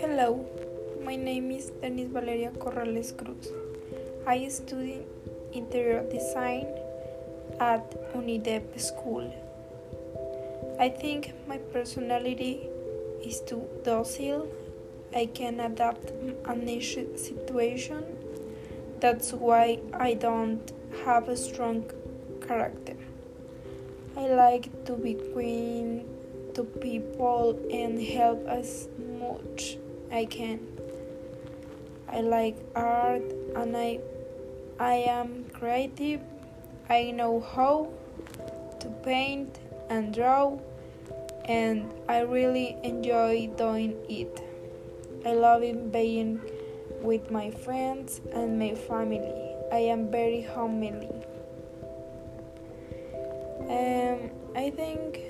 Hello, my name is Denise Valeria Corrales Cruz. I study interior design at UNIDEP School. I think my personality is too docile. I can adapt any situation. That's why I don't have a strong character. I like to be kind to people and help as much I can. I like art and I I am creative. I know how to paint and draw and I really enjoy doing it. I love being with my friends and my family. I am very homely. Um, I think